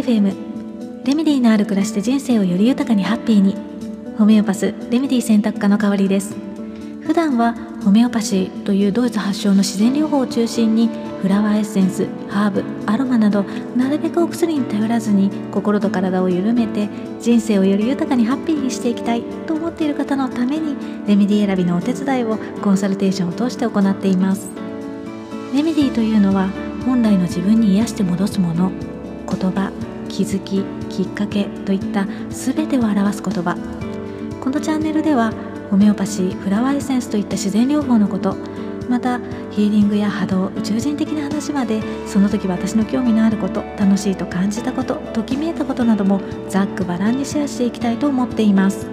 FM レメディのある暮らしで人生をより豊かにハッピーに。ホメオパスレメディ選択科の代わりです。普段はホメオパシーというドイツ発祥の自然療法を中心にフラワーエッセンスハーブアロマなどなるべくお薬に頼らずに心と体を緩めて人生をより豊かにハッピーにしていきたいと思っている方のためにレメディ選びのお手伝いをコンサルテーションを通して行っています。レメディというのは本来の自分に癒して戻すもの。言葉。気づききっかけといった全てを表す言葉。このチャンネルではホメオパシーフラワーエッセンスといった自然療法のことまたヒーリングや波動宇宙人的な話までその時私の興味のあること楽しいと感じたことときめいたことなどもざっくばらんにシェアしていきたいと思っています。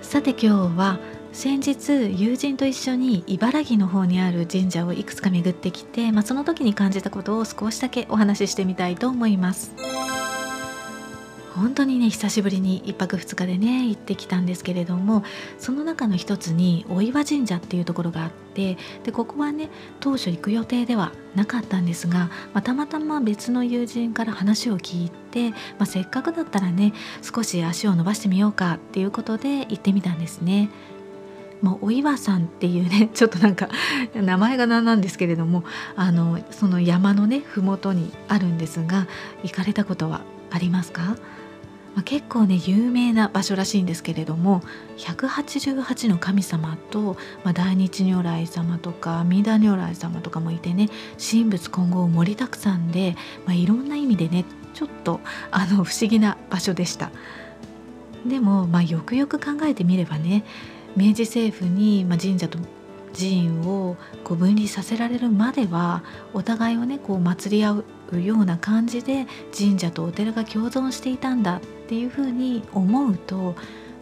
さて今日は先日友人と一緒に茨城の方にある神社をいくつか巡ってきて、まあ、その時に感じたことを少しだけお話ししてみたいと思います。本当にね久しぶりに1泊2日でね行ってきたんですけれどもその中の一つに御岩神社っていうところがあってでここはね当初行く予定ではなかったんですが、まあ、たまたま別の友人から話を聞いて、まあ、せっかくだったらね少し足を伸ばしてみようかっていうことで行ってみたんですね。もうお岩さんっていうね ちょっとなんか名前が何なんですけれどもあのその山のね麓にあるんですが行かれたことはありますか？まあ、結構ね有名な場所らしいんですけれども188の神様と、まあ、大日如来様とか阿弥陀如来様とかもいてね神仏混合盛りだくさんで、まあ、いろんな意味でねちょっとあの不思議な場所でした。でも、まあ、よくよく考えてみればね明治政府に、まあ、神社と寺院をこう分離させられるまではお互いをねこう祭り合うような感じで神社とお寺が共存していたんだっていうふうに思うと、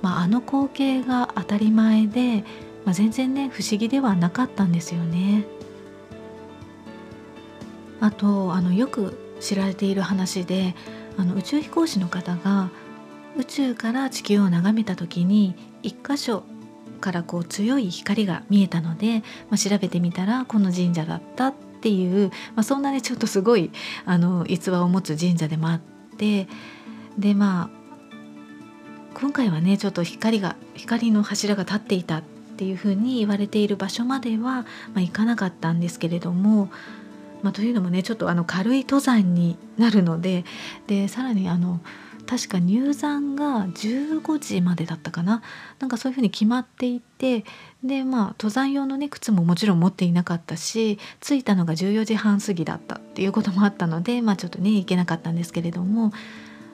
まあ、あの光景が当たり前で、まあ、全然ね不思議ではなかったんですよね。あとあのよく知られている話であの宇宙飛行士の方が宇宙から地球を眺めた時に一箇所からこう強い光が見えたので、まあ、調べてみたらこの神社だったっていう、まあ、そんなねちょっとすごいあの逸話を持つ神社でもあってでまあ今回はねちょっと光が光の柱が立っていたっていうふうに言われている場所までは、まあ、行かなかったんですけれども、まあ、というのもねちょっとあの軽い登山になるのででさらにあの確か入山が15時までだったかななんかそういうふうに決まっていてでまあ登山用のね靴ももちろん持っていなかったし着いたのが14時半過ぎだったっていうこともあったのでまあちょっとね行けなかったんですけれども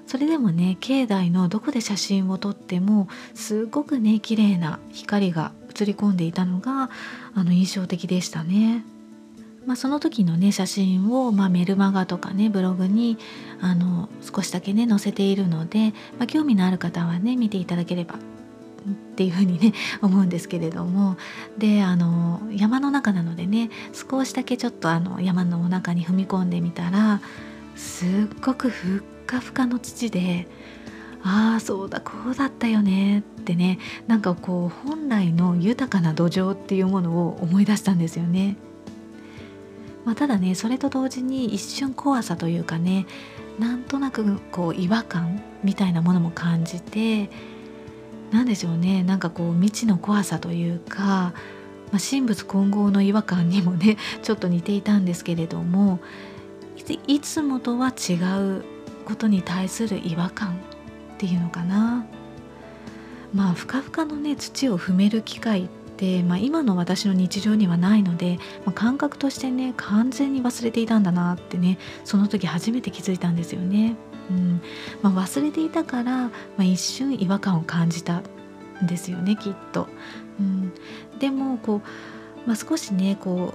それでもね境内のどこで写真を撮ってもすごくね綺麗な光が映り込んでいたのがあの印象的でしたね。まあ、その時のね写真を、まあ、メルマガとかねブログにあの少しだけね載せているので、まあ、興味のある方はね見ていただければっていうふうにね 思うんですけれどもであの山の中なのでね少しだけちょっとあの山の中に踏み込んでみたらすっごくふっかふかの土でああそうだこうだったよねってねなんかこう本来の豊かな土壌っていうものを思い出したんですよね。まあ、ただねそれと同時に一瞬怖さというかねなんとなくこう違和感みたいなものも感じて何でしょうねなんかこう未知の怖さというか、まあ、神仏混合の違和感にもね ちょっと似ていたんですけれどもいつもとは違うことに対する違和感っていうのかな。まあふかふかのね土を踏める機会っで、まあ、今の私の日常にはないので、まあ、感覚としてね完全に忘れていたんだなってねその時初めて気づいたんですよね。うんまあ、忘れていたから、まあ、一瞬違和感を感じたんですよねきっと。うん、でもこう、まあ、少しねこ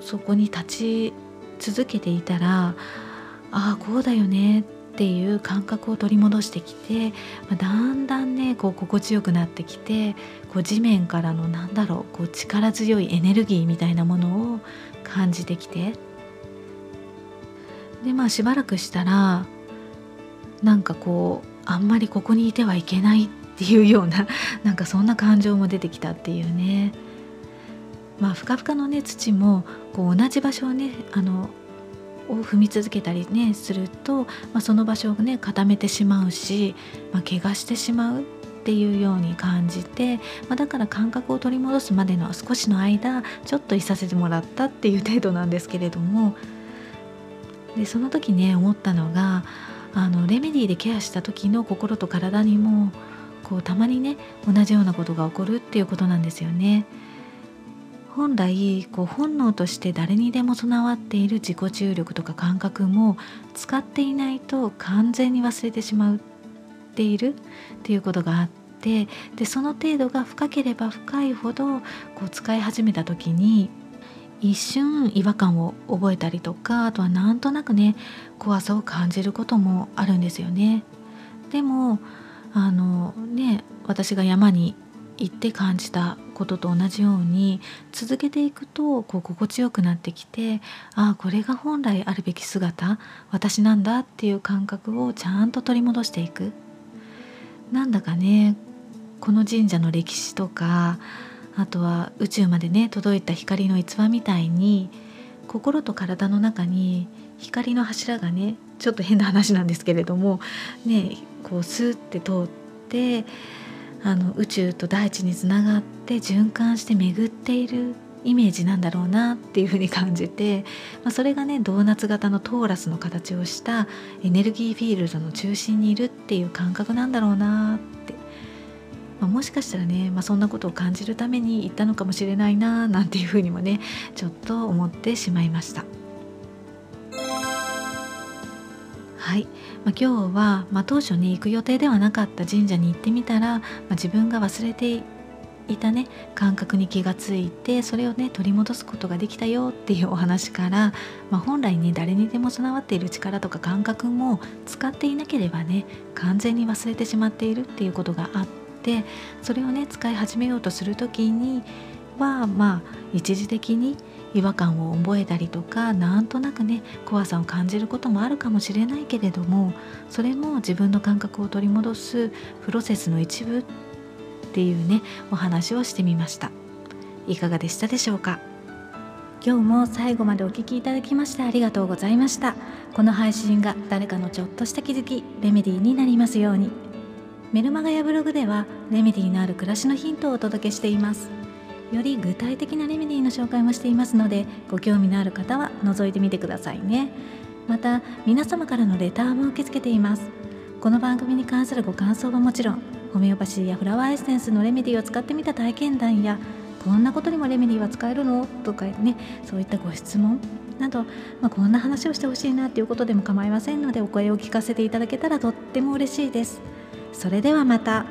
うそこに立ち続けていたらああこうだよねっっていう感覚を取り戻してきて、まあ、だんだんねこう心地よくなってきてこう地面からのなんだろうこう力強いエネルギーみたいなものを感じてきて。でまあしばらくしたらなんかこうあんまりここにいてはいけないっていうような なんかそんな感情も出てきたっていうね。まあふかふかのね土もこう同じ場所をねあのを踏み続けたりねすると、まあ、その場所をね固めてしまうし、まあ、怪我してしまうっていうように感じて、まあ、だから感覚を取り戻すまでの少しの間ちょっといさせてもらったっていう程度なんですけれどもでその時ね思ったのがあのレメディーでケアした時の心と体にもこうたまにね同じようなことが起こるっていうことなんですよね。本来こう本能として誰にでも備わっている自己注力とか感覚も使っていないと完全に忘れてしまっているっていうことがあってでその程度が深ければ深いほどこう使い始めた時に一瞬違和感を覚えたりとかあとはなんとなくね怖さを感じることもあるんですよね。でもあのね私が山に行って感じたことと同じように続けていくとこう心地よくなってきてああこれが本来あるべき姿私なんだっていう感覚をちゃんと取り戻していく。なんだかねこの神社の歴史とかあとは宇宙までね届いた光の逸話みたいに心と体の中に光の柱がねちょっと変な話なんですけれどもねこうスーって通ってあの宇宙と大地につながって循環して巡っているイメージなんだろうなっていうふうに感じて、まあ、それがねドーナツ型のトーラスの形をしたエネルギーフィールドの中心にいるっていう感覚なんだろうなって、まあ、もしかしたらね、まあ、そんなことを感じるために行ったのかもしれないななんていうふうにもねちょっと思ってしまいました。はい、まあ、今日は、まあ、当初ね行く予定ではなかった神社に行ってみたら、まあ、自分が忘れていたね感覚に気がついてそれをね取り戻すことができたよっていうお話から、まあ、本来ね誰にでも備わっている力とか感覚も使っていなければね完全に忘れてしまっているっていうことがあってそれをね使い始めようとする時にはまあ一時的に違和感を覚えたりとかなんとなくね怖さを感じることもあるかもしれないけれどもそれも自分の感覚を取り戻すプロセスの一部っていうねお話をしてみました。いかがでしたでしょうか？今日も最後までお聴きいただきましてありがとうございました。この配信が誰かのちょっとした気づきレメディーになりますように。メルマガやブログではレメディーのある暮らしのヒントをお届けしています。より具体的なレメディーの紹介もしていますのでご興味のある方は覗いてみてくださいね。また皆様からのレターも受け付けています。この番組に関するご感想はもちろんホメオパシーやフラワーエッセンスのレメディーを使ってみた体験談やこんなことにもレメディーは使えるの？とかねそういったご質問など、まあ、こんな話をしてほしいなっていうことでも構いませんのでお声を聞かせていただけたらとっても嬉しいです。それではまた。